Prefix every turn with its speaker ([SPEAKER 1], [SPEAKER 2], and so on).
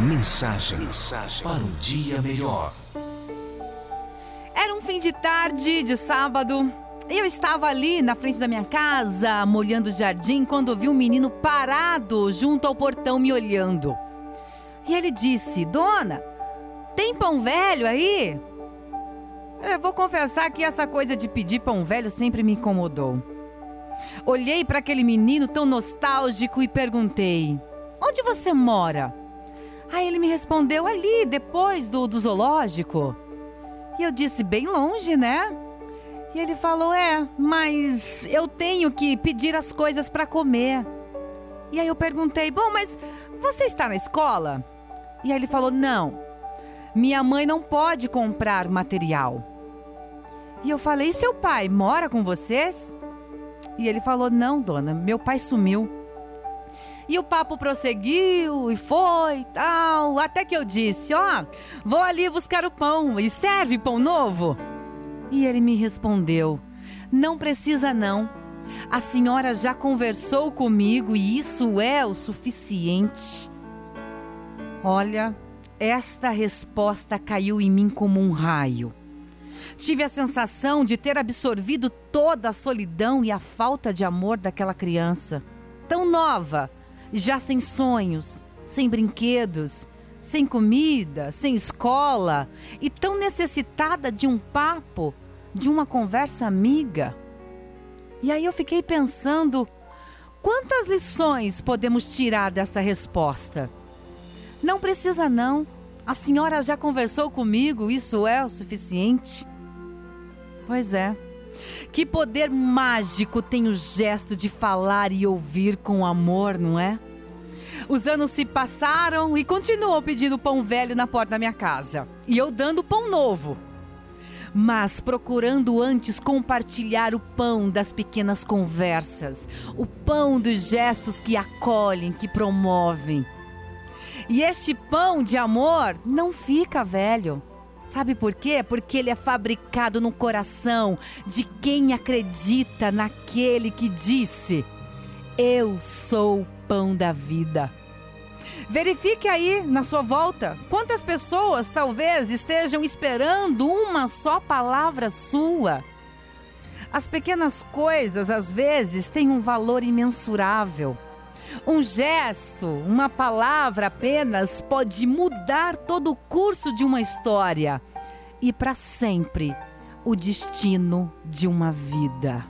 [SPEAKER 1] Mensagem, mensagem para um dia melhor.
[SPEAKER 2] Era um fim de tarde de sábado. Eu estava ali na frente da minha casa, molhando o jardim, quando vi um menino parado junto ao portão me olhando. E ele disse: Dona, tem pão velho aí? Eu vou confessar que essa coisa de pedir pão velho sempre me incomodou. Olhei para aquele menino tão nostálgico e perguntei: Onde você mora? Aí ele me respondeu: Ali, depois do, do zoológico. E eu disse: Bem longe, né? E ele falou: É, mas eu tenho que pedir as coisas para comer. E aí eu perguntei: Bom, mas você está na escola? E aí ele falou: Não, minha mãe não pode comprar material. E eu falei: E seu pai mora com vocês? E ele falou: Não, dona, meu pai sumiu. E o papo prosseguiu e foi tal, até que eu disse: Ó, oh, vou ali buscar o pão e serve pão novo. E ele me respondeu: Não precisa não. A senhora já conversou comigo e isso é o suficiente. Olha, esta resposta caiu em mim como um raio. Tive a sensação de ter absorvido toda a solidão e a falta de amor daquela criança, tão nova, já sem sonhos, sem brinquedos, sem comida, sem escola e tão necessitada de um papo, de uma conversa amiga. E aí eu fiquei pensando: quantas lições podemos tirar desta resposta? Não precisa, não. A senhora já conversou comigo, isso é o suficiente? Pois é. Que poder mágico tem o gesto de falar e ouvir com amor, não é? Os anos se passaram e continuou pedindo pão velho na porta da minha casa. E eu dando pão novo. Mas procurando antes compartilhar o pão das pequenas conversas, o pão dos gestos que acolhem, que promovem. E este pão de amor não fica velho. Sabe por quê? Porque ele é fabricado no coração de quem acredita naquele que disse: Eu sou o pão da vida. Verifique aí na sua volta quantas pessoas talvez estejam esperando uma só palavra sua. As pequenas coisas às vezes têm um valor imensurável. Um gesto, uma palavra apenas pode mudar todo o curso de uma história e para sempre o destino de uma vida.